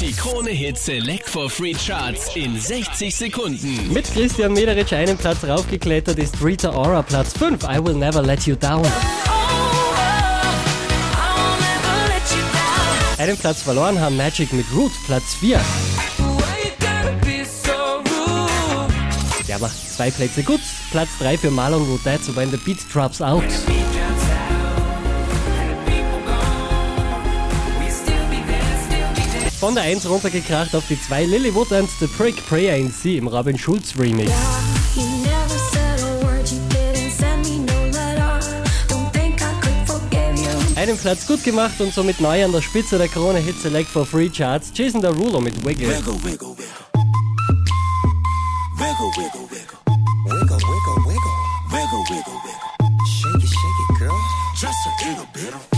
Die Krone Hit Select for Free Charts in 60 Sekunden. Mit Christian Mederich einen Platz raufgeklettert ist Rita Ora Platz 5. I will never let you down. Einen Platz verloren haben Magic mit Root, Platz 4. Der macht zwei Plätze gut. Platz 3 für Marlon Rodette, When the Beat Drops Out. Von der 1 runtergekracht auf die 2 Lily Wood and The Prick Prayer in Sea im Robin Schulz Remix. Einen Platz gut gemacht und somit neu an der Spitze der Krone Hit Select for Free Charts. Jason Derulo mit Wiggle. Wiggle, wiggle, wiggle. Wiggle, wiggle, wiggle. Wiggle, wiggle, wiggle. Wiggle, wiggle, wiggle. Shake it, shake it, girl. Just a little bit.